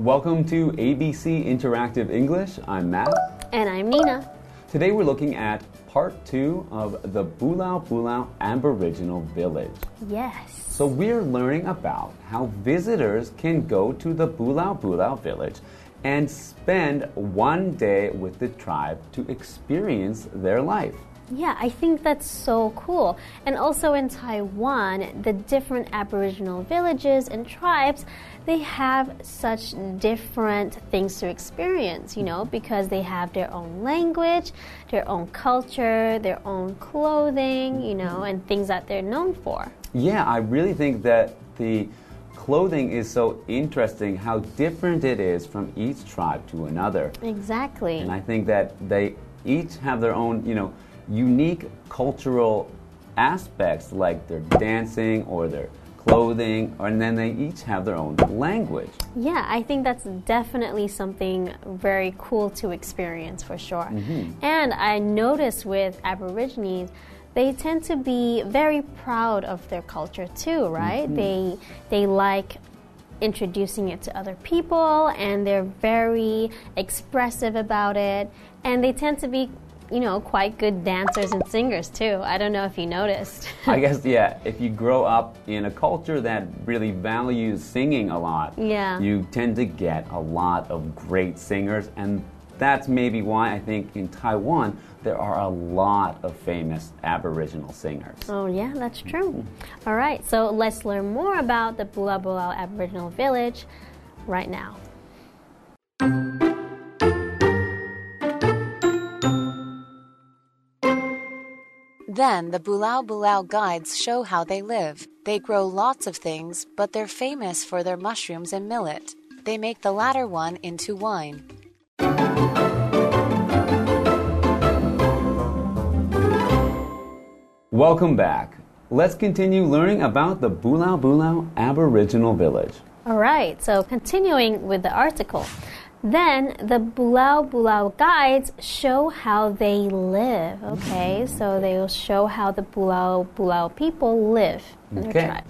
Welcome to ABC Interactive English. I'm Matt. And I'm Nina. Today we're looking at part two of the Bulau Bulau Aboriginal Village. Yes. So we're learning about how visitors can go to the Bulau Bulau Village and spend one day with the tribe to experience their life. Yeah, I think that's so cool. And also in Taiwan, the different Aboriginal villages and tribes, they have such different things to experience, you know, because they have their own language, their own culture, their own clothing, you know, and things that they're known for. Yeah, I really think that the clothing is so interesting how different it is from each tribe to another. Exactly. And I think that they each have their own, you know, unique cultural aspects like their dancing or their clothing, and then they each have their own language. Yeah, I think that's definitely something very cool to experience for sure. Mm-hmm. And I noticed with Aborigines, they tend to be very proud of their culture too, right? Mm-hmm. They they like introducing it to other people and they're very expressive about it and they tend to be you know, quite good dancers and singers too. I don't know if you noticed. I guess, yeah, if you grow up in a culture that really values singing a lot, Yeah. you tend to get a lot of great singers. And that's maybe why I think in Taiwan there are a lot of famous Aboriginal singers. Oh, yeah, that's true. Mm-hmm. All right, so let's learn more about the Bulau Bulau Aboriginal Village right now. Then the Bulau Bulau guides show how they live. They grow lots of things, but they're famous for their mushrooms and millet. They make the latter one into wine. Welcome back. Let's continue learning about the Bulau Bulau Aboriginal Village. All right, so continuing with the article. Then the Bulau Bulau guides show how they live. Okay, so they will show how the Bulau Bulau people live Okay.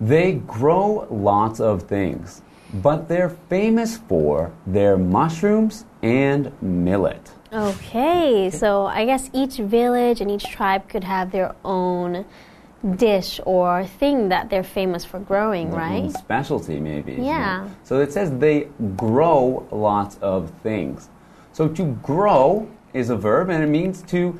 They grow lots of things, but they're famous for their mushrooms and millet. Okay, so I guess each village and each tribe could have their own dish or thing that they're famous for growing, right? Specialty, maybe. Yeah. So it says they grow lots of things. So to grow is a verb and it means to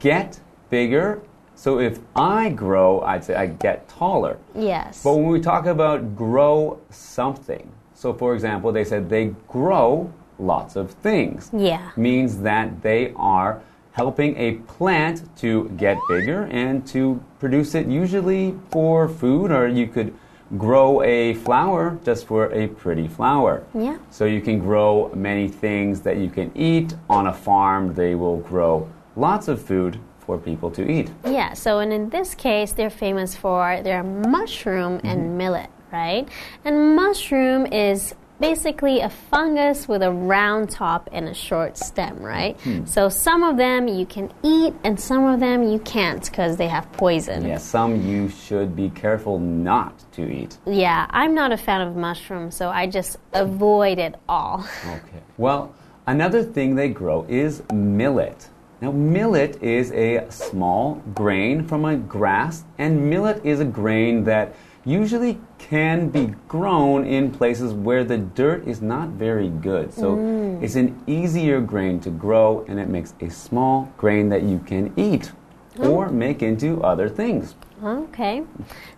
get bigger. So if I grow, I'd say I get taller. Yes. But when we talk about grow something, so for example, they said they grow lots of things. Yeah. Means that they are helping a plant to get bigger and to produce it usually for food, or you could grow a flower just for a pretty flower. Yeah. So you can grow many things that you can eat on a farm. They will grow lots of food for people to eat. Yeah, so and in this case, they're famous for their mushroom Mm-hmm. and millet, right? And mushroom is basically a fungus with a round top and a short stem, right? Hmm. So some of them you can eat and some of them you can't because they have poison. Yeah, some you should be careful not to eat. Yeah, I'm not a fan of mushrooms, so I just avoid it all. Okay. Well, another thing they grow is millet. Now, millet is a small grain from a grass, and millet is a grain that usually can be grown in places where the dirt is not very good. So mm. it's an easier grain to grow, and it makes a small grain that you can eat or make into other things. Okay.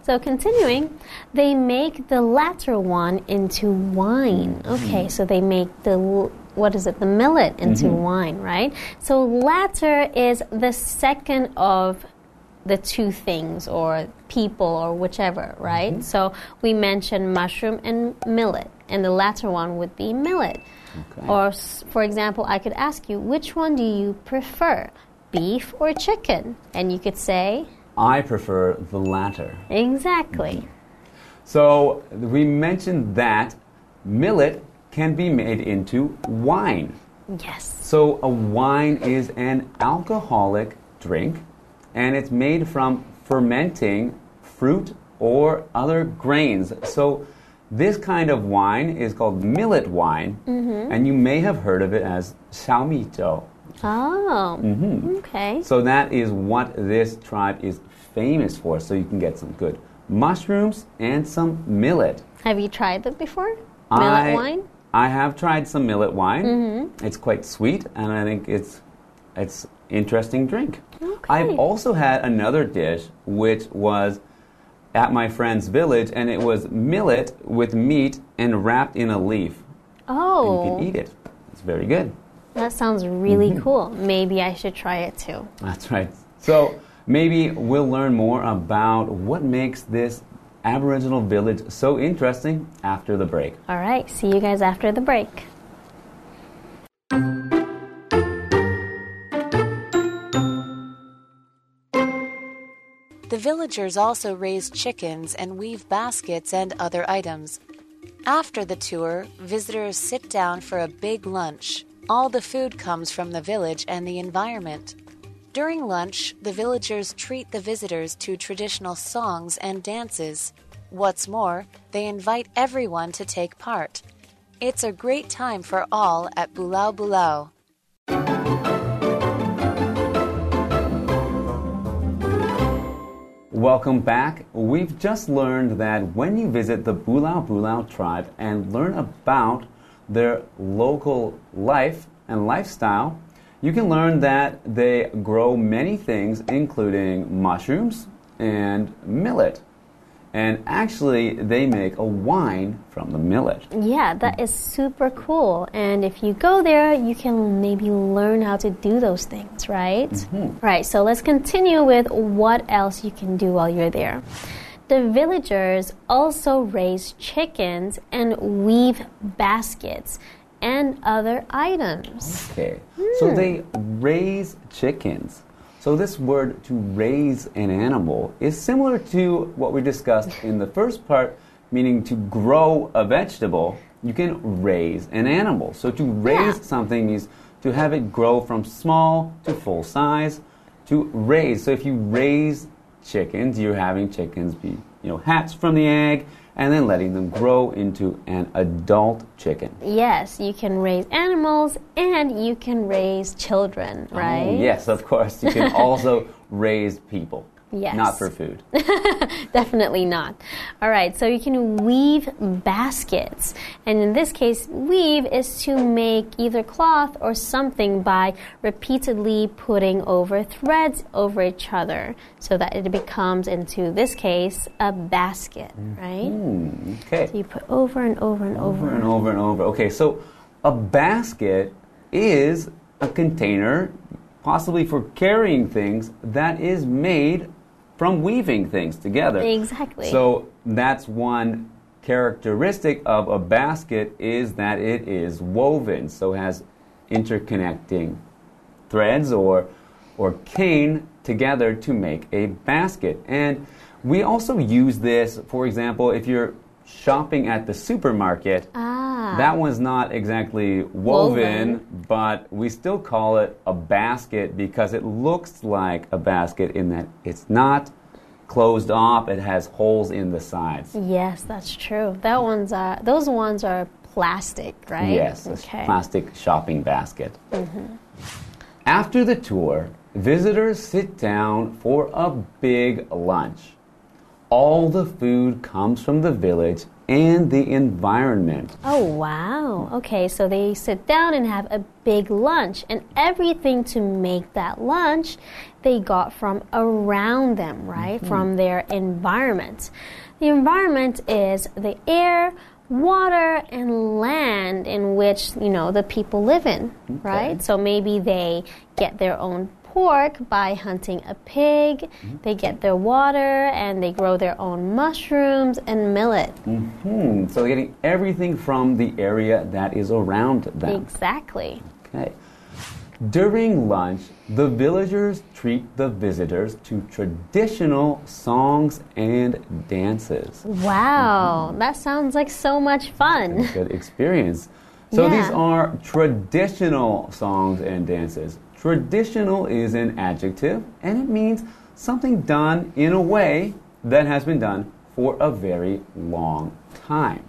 So continuing, they make the latter one into wine. Mm-hmm. Okay, so they make the what is it? The millet into mm-hmm. wine, right? So latter is the second of the two things or people or whichever, right? Mm-hmm. So we mentioned mushroom and millet, and the latter one would be millet. Okay. Or, s- for example, I could ask you, which one do you prefer, beef or chicken? And you could say, I prefer the latter. exactly. Mm-hmm. So we mentioned that millet can be made into wine. Yes. So a wine is an alcoholic drink and it's made from fermenting fruit or other grains. So this kind of wine is called millet wine, mm -hmm. and you may have heard of it as xiaomito. Oh, mm -hmm. okay. So that is what this tribe is famous for. So you can get some good mushrooms and some millet. Have you tried it before? Millet I, wine? I have tried some millet wine. Mm -hmm. It's quite sweet, and I think it's it's interesting drink. I've also had another dish which was at my friend's village, and it was millet with meat and wrapped in a leaf. And you Oh, can eat it. It's very good. that sounds really Mm-hmm. cool. Maybe I should try it too. That's right. So maybe we'll learn more about what makes this Aboriginal village so interesting after the break. All right, see you guys after the break. Villagers also raise chickens and weave baskets and other items. After the tour, visitors sit down for a big lunch. All the food comes from the village and the environment. During lunch, the villagers treat the visitors to traditional songs and dances. What's more, they invite everyone to take part. It's a great time for all at Bulau Bulau. Welcome back. We've just learned that when you visit the Bulau Bulau tribe and learn about their local life and lifestyle, you can learn that they grow many things, including mushrooms and millet. And actually, they make a wine from the millet. Yeah, that is super cool. And if you go there, you can maybe learn how to do those things, right? Mm-hmm. Right, so let's continue with what else you can do while you're there. The villagers also raise chickens and weave baskets and other items. Okay. So hmm. they raise chickens. So this word to raise an animal is similar to what we discussed in the first part, meaning to grow a vegetable. You can raise an animal. So to raise Yeah. something means to have it grow from small to full size. To raise. So if you raise chickens, you're having chickens be, you know, hatched from the egg and then letting them grow into an adult chicken. Yes, you can raise animals and you can raise children, oh, right? Oh, yes, of course. You can also raise people. Yes. Not for food. Definitely not. All right, so you can weave baskets. And in this case, weave is to make either cloth or something by repeatedly putting over threads over each other so that it becomes, into this case, a basket, right? Hmm, okay. So you put over and over and over. Over and over and over. Okay, so a basket is a container, possibly for carrying things, that is made from weaving things together. Exactly. So that's one characteristic of a basket is that it is woven, so it has interconnecting threads or or cane together to make a basket. And we also use this, for example, if you're shopping at the supermarket. Ah. That one's not exactly woven, Woven. but we still call it a basket because it looks like a basket in that it's not closed off, it has holes in the sides. Yes, that's true. That ones are those ones are plastic, right? Yes, a Okay. plastic shopping basket. After the tour, visitors sit down for a big lunch. All the food comes from the village and the environment. Oh, wow. Okay, so they sit down and have a big lunch, and everything to make that lunch they got from around them, right? Mm-hmm. From their environment. The environment is the air, water, and land in which, you know, the people live in, right? So maybe they get their own pork by hunting a pig, they get their water, and they grow their own mushrooms and millet. Mm -hmm. so they getting everything from the area that is around them. Exactly. Okay. During lunch, the villagers treat the visitors to traditional songs and dances. Wow, that sounds like so much fun. Good experience. So Yeah. these are traditional songs and dances. Traditional is an adjective and it means something done in a way that has been done for a very long time.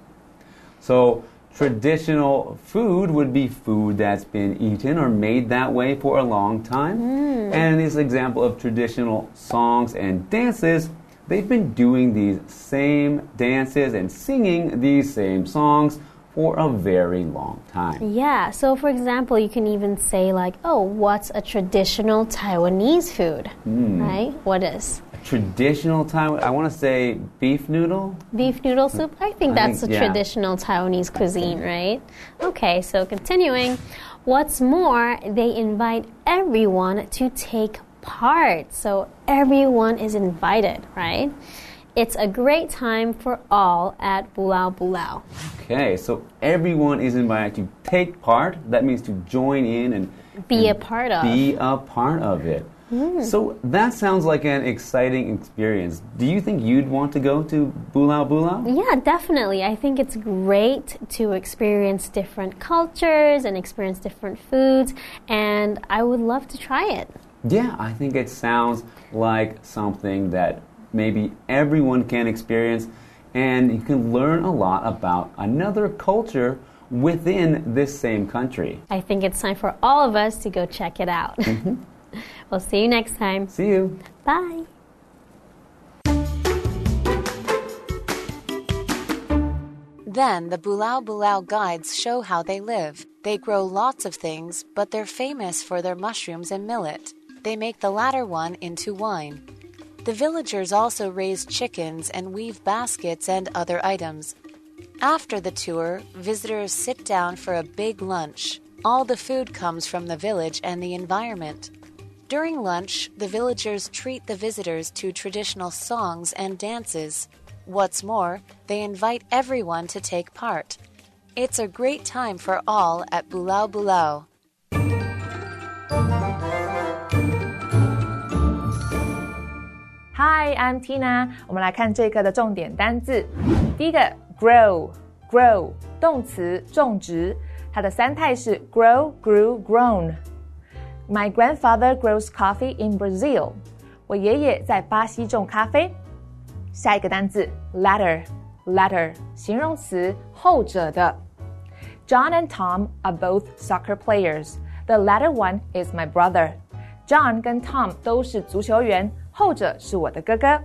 So, traditional food would be food that's been eaten or made that way for a long time. Hmm. And this example of traditional songs and dances, they've been doing these same dances and singing these same songs for a very long time. Yeah, so for example, you can even say, like, oh, what's a traditional Taiwanese food? Hmm. Right? What is? Traditional Taiwan, I want to say beef noodle. Beef noodle soup? I think I that's think- a yeah. traditional Taiwanese cuisine, right? Okay, so continuing. What's more, they invite everyone to take part. So everyone is invited, right? It's a great time for all at Bulau Bulau. Okay, so everyone is invited to take part. That means to join in and Be a part of. Be a part of it. Hmm. So that sounds like an exciting experience. Do you think you'd want to go to Bulau Bulau? Yeah, definitely. I think it's great to experience different cultures and experience different foods, and I would love to try it. Yeah, I think it sounds like something that maybe everyone can experience, and you can learn a lot about another culture within this same country. I think it's time for all of us to go check it out. Mm-hmm. we'll see you next time. See you. Bye. Then the Bulau Bulau guides show how they live. They grow lots of things, but they're famous for their mushrooms and millet. They make the latter one into wine. The villagers also raise chickens and weave baskets and other items. After the tour, visitors sit down for a big lunch. All the food comes from the village and the environment. During lunch, the villagers treat the visitors to traditional songs and dances. What's more, they invite everyone to take part. It's a great time for all at Bulau Bulau. Hi, I'm Tina。我们来看这一课的重点单字。第一个，grow，grow，grow, 动词，种植。它的三态是 grow, grew, grown。My grandfather grows coffee in Brazil。我爷爷在巴西种咖啡。下一个单字，latter，ladder，形容词，后者的。John and Tom are both soccer players. The latter one is my brother. John 跟 Tom 都是足球员。后者是我的哥哥。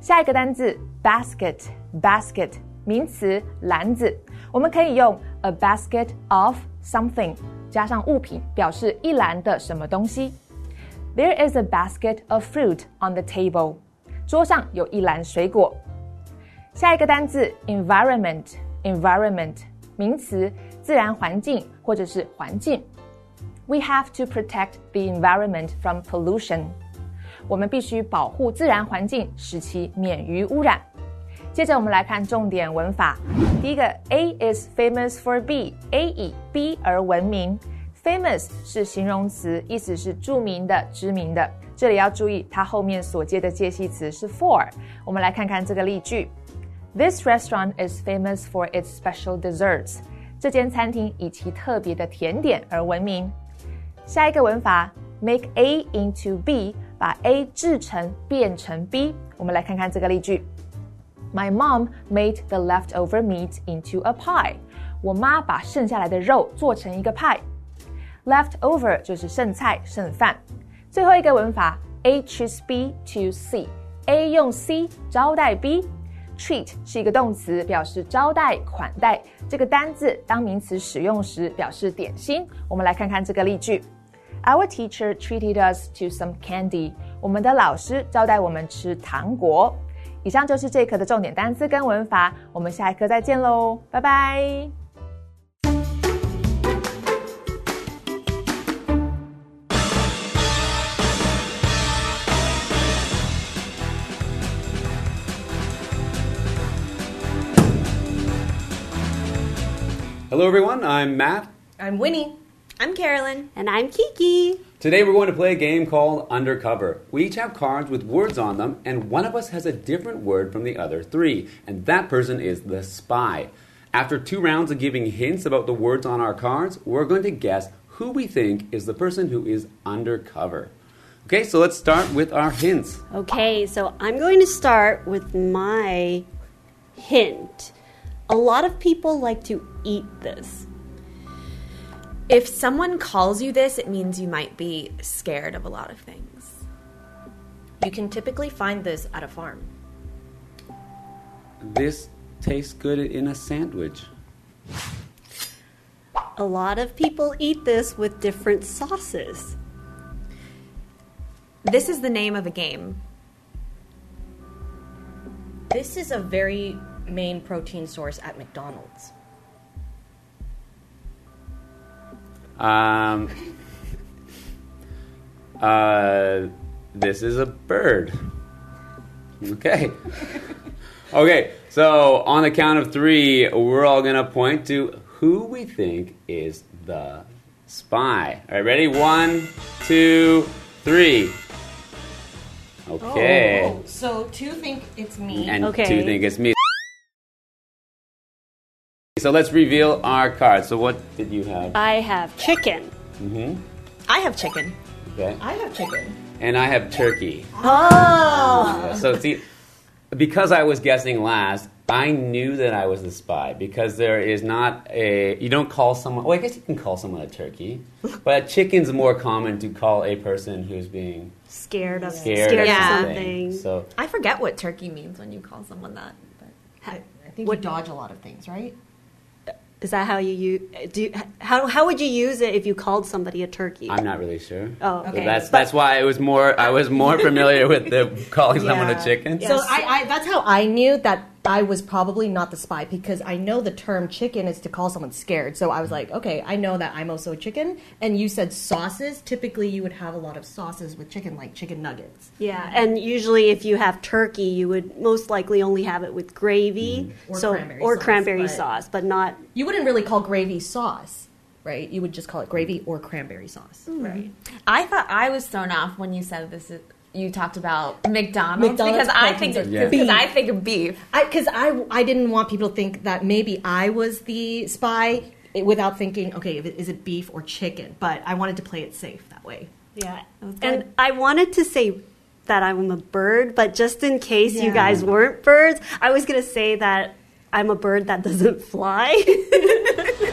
下一个单字 basket，basket 名词篮子，我们可以用 a basket of something 加上物品，表示一篮的什么东西。There is a basket of fruit on the table. 桌上有一篮水果。下一个单字 environment，environment 名词，自然环境或者是环境。We have to protect the environment from pollution. 我们必须保护自然环境，使其免于污染。接着我们来看重点文法。第一个，A is famous for B，A 以 B 而闻名。Famous 是形容词，意思是著名的、知名的。这里要注意，它后面所接的介系词是 for。我们来看看这个例句：This restaurant is famous for its special desserts. 这间餐厅以其特别的甜点而闻名。下一个文法，make A into B，把 A 制成变成 B。我们来看看这个例句：My mom made the leftover meat into a pie。我妈把剩下来的肉做成一个派。Leftover 就是剩菜、剩饭。最后一个文法，A choose B to C，A 用 C 招待 B。Treat 是一个动词，表示招待、款待。这个单字当名词使用时，表示点心。我们来看看这个例句 ：Our teacher treated us to some candy。我们的老师招待我们吃糖果。以上就是这一课的重点单词跟文法，我们下一课再见喽，拜拜。 Hello, everyone. I'm Matt. I'm Winnie. I'm Carolyn. And I'm Kiki. Today we're going to play a game called Undercover. We each have cards with words on them, and one of us has a different word from the other three, and that person is the spy. After two rounds of giving hints about the words on our cards, we're going to guess who we think is the person who is undercover. Okay, so let's start with our hints. Okay, so I'm going to start with my hint. A lot of people like to eat this. If someone calls you this, it means you might be scared of a lot of things. You can typically find this at a farm. This tastes good in a sandwich. A lot of people eat this with different sauces. This is the name of a game. This is a very main protein source at McDonald's. Um, uh, this is a bird. Okay. Okay, so on the count of three, we're all going to point to who we think is the spy. All right, ready? One, two, three. Okay. Oh, so two think it's me. And okay. two think it's me. So let's reveal our cards. So what did you have? I have chicken. Mm-hmm. I have chicken. Okay. I have chicken. And I have turkey. Oh. Yeah, so see, because I was guessing last, I knew that I was the spy because there is not a. You don't call someone. Well, I guess you can call someone a turkey, but chicken's more common to call a person who's being Scared of scared, scared of Yeah. something. something. So I forget what turkey means when you call someone that. But I, I think you dodge a lot of things, right? Is that how you use? Do how how would you use it if you called somebody a turkey? I'm not really sure. Oh, So okay. that's But- that's why it was more. I was more familiar with the calling someone a Yeah. chicken. So I, I, that's how I knew that I was probably not the spy because I know the term chicken is to call someone scared. So I was like, okay, I know that I'm also a chicken. And you said sauces. Typically, you would have a lot of sauces with chicken, like chicken nuggets. Yeah, and usually if you have turkey, you would most likely only have it with gravy, mm-hmm. Or so cranberry or sauce, cranberry but- sauce, but not You wouldn't really call gravy sauce, right? You would just call it gravy or cranberry sauce. Mm-hmm. right. I thought I was thrown off when you said this. Is, you talked about McDonald's, McDonald's because I think proteins are because. I think of beef. Because I, I, didn't want people to think that maybe I was the spy without thinking, okay, is it beef or chicken? But I wanted to play it safe that way. Yeah, and. I wanted to say that I'm a bird, but just in case you guys weren't birds, I was gonna say that I'm a bird that doesn't fly. Good, yeah.